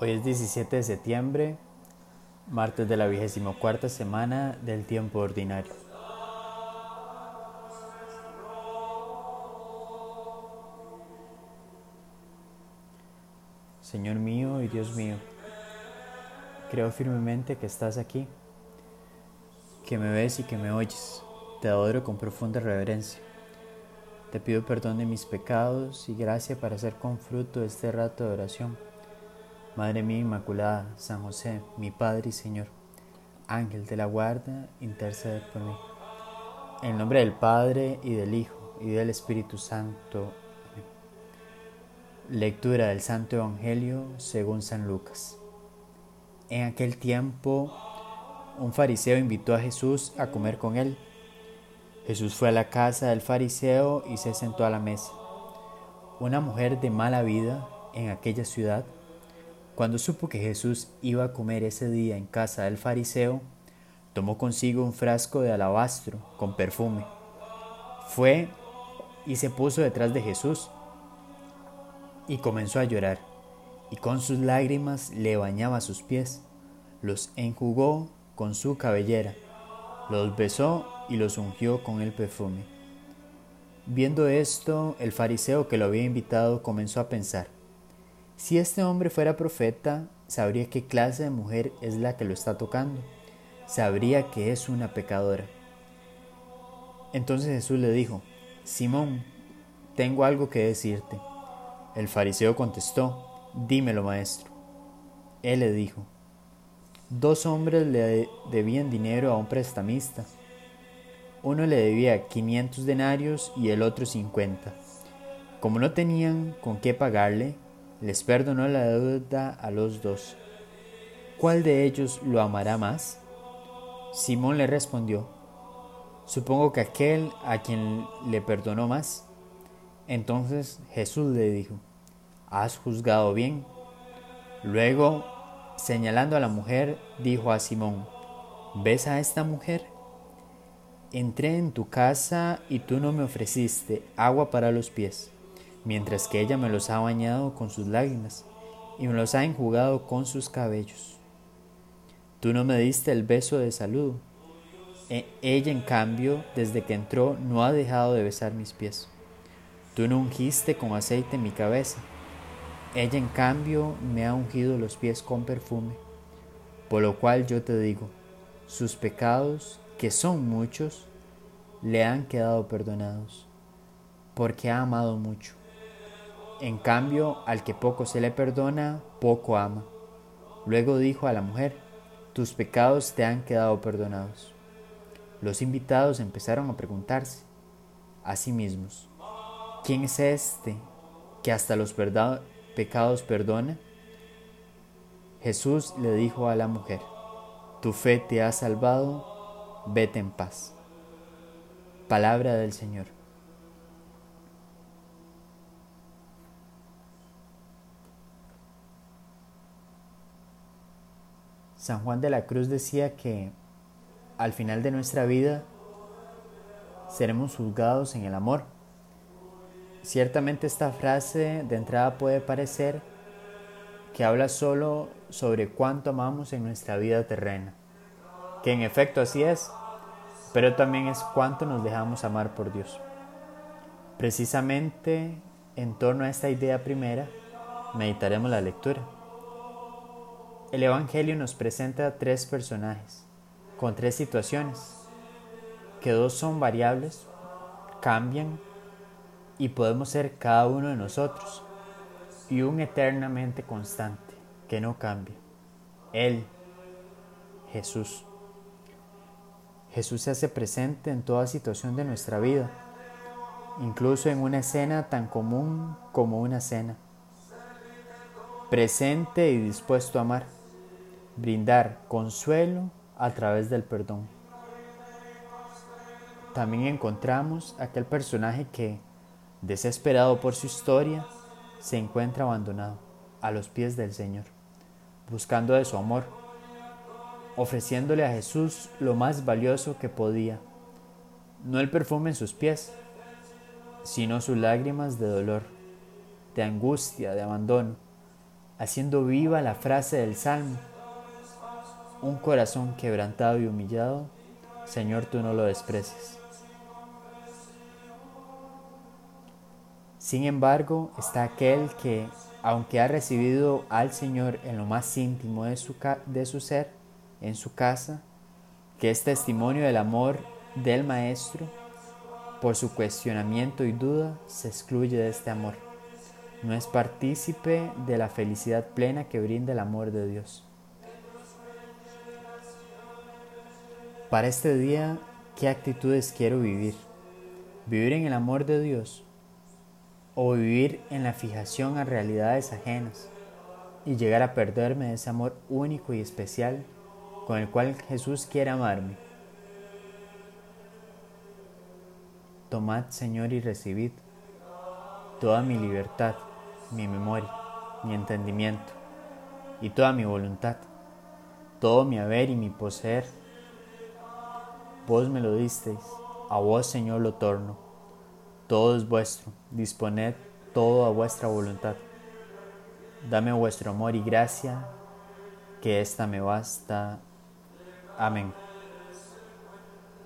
Hoy es 17 de septiembre, martes de la vigésima cuarta semana del tiempo ordinario. Señor mío y Dios mío, creo firmemente que estás aquí, que me ves y que me oyes. Te adoro con profunda reverencia. Te pido perdón de mis pecados y gracia para hacer con fruto este rato de oración Madre mía Inmaculada, San José, mi Padre y Señor, Ángel de la guarda, intercede por mí. En nombre del Padre y del Hijo y del Espíritu Santo. Lectura del Santo Evangelio según San Lucas. En aquel tiempo, un fariseo invitó a Jesús a comer con él. Jesús fue a la casa del fariseo y se sentó a la mesa. Una mujer de mala vida en aquella ciudad cuando supo que Jesús iba a comer ese día en casa del fariseo, tomó consigo un frasco de alabastro con perfume. Fue y se puso detrás de Jesús y comenzó a llorar, y con sus lágrimas le bañaba sus pies, los enjugó con su cabellera, los besó y los ungió con el perfume. Viendo esto, el fariseo que lo había invitado comenzó a pensar, si este hombre fuera profeta, sabría qué clase de mujer es la que lo está tocando. Sabría que es una pecadora. Entonces Jesús le dijo, Simón, tengo algo que decirte. El fariseo contestó, dímelo maestro. Él le dijo, dos hombres le debían dinero a un prestamista. Uno le debía 500 denarios y el otro 50. Como no tenían con qué pagarle, les perdonó la deuda a los dos. ¿Cuál de ellos lo amará más? Simón le respondió, supongo que aquel a quien le perdonó más. Entonces Jesús le dijo, has juzgado bien. Luego, señalando a la mujer, dijo a Simón, ¿ves a esta mujer? Entré en tu casa y tú no me ofreciste agua para los pies mientras que ella me los ha bañado con sus lágrimas y me los ha enjugado con sus cabellos. Tú no me diste el beso de saludo. E ella, en cambio, desde que entró, no ha dejado de besar mis pies. Tú no ungiste con aceite mi cabeza. Ella, en cambio, me ha ungido los pies con perfume. Por lo cual yo te digo, sus pecados, que son muchos, le han quedado perdonados, porque ha amado mucho. En cambio, al que poco se le perdona, poco ama. Luego dijo a la mujer, tus pecados te han quedado perdonados. Los invitados empezaron a preguntarse a sí mismos, ¿quién es este que hasta los pecados perdona? Jesús le dijo a la mujer, tu fe te ha salvado, vete en paz. Palabra del Señor. San Juan de la Cruz decía que al final de nuestra vida seremos juzgados en el amor. Ciertamente esta frase de entrada puede parecer que habla solo sobre cuánto amamos en nuestra vida terrena, que en efecto así es, pero también es cuánto nos dejamos amar por Dios. Precisamente en torno a esta idea primera, meditaremos la lectura. El Evangelio nos presenta tres personajes con tres situaciones, que dos son variables, cambian y podemos ser cada uno de nosotros, y un eternamente constante, que no cambia. Él, Jesús. Jesús se hace presente en toda situación de nuestra vida, incluso en una escena tan común como una cena, presente y dispuesto a amar brindar consuelo a través del perdón. También encontramos aquel personaje que, desesperado por su historia, se encuentra abandonado a los pies del Señor, buscando de su amor, ofreciéndole a Jesús lo más valioso que podía, no el perfume en sus pies, sino sus lágrimas de dolor, de angustia, de abandono, haciendo viva la frase del Salmo. Un corazón quebrantado y humillado, Señor, tú no lo desprecias. Sin embargo, está aquel que, aunque ha recibido al Señor en lo más íntimo de su, de su ser, en su casa, que es testimonio del amor del Maestro, por su cuestionamiento y duda, se excluye de este amor. No es partícipe de la felicidad plena que brinda el amor de Dios. Para este día, ¿qué actitudes quiero vivir? ¿Vivir en el amor de Dios o vivir en la fijación a realidades ajenas y llegar a perderme de ese amor único y especial con el cual Jesús quiere amarme. Tomad, Señor, y recibid toda mi libertad, mi memoria, mi entendimiento y toda mi voluntad, todo mi haber y mi poseer. Vos me lo disteis, a vos, Señor, lo torno todo es vuestro, disponed todo a vuestra voluntad. Dame vuestro amor y gracia, que ésta me basta. Amén.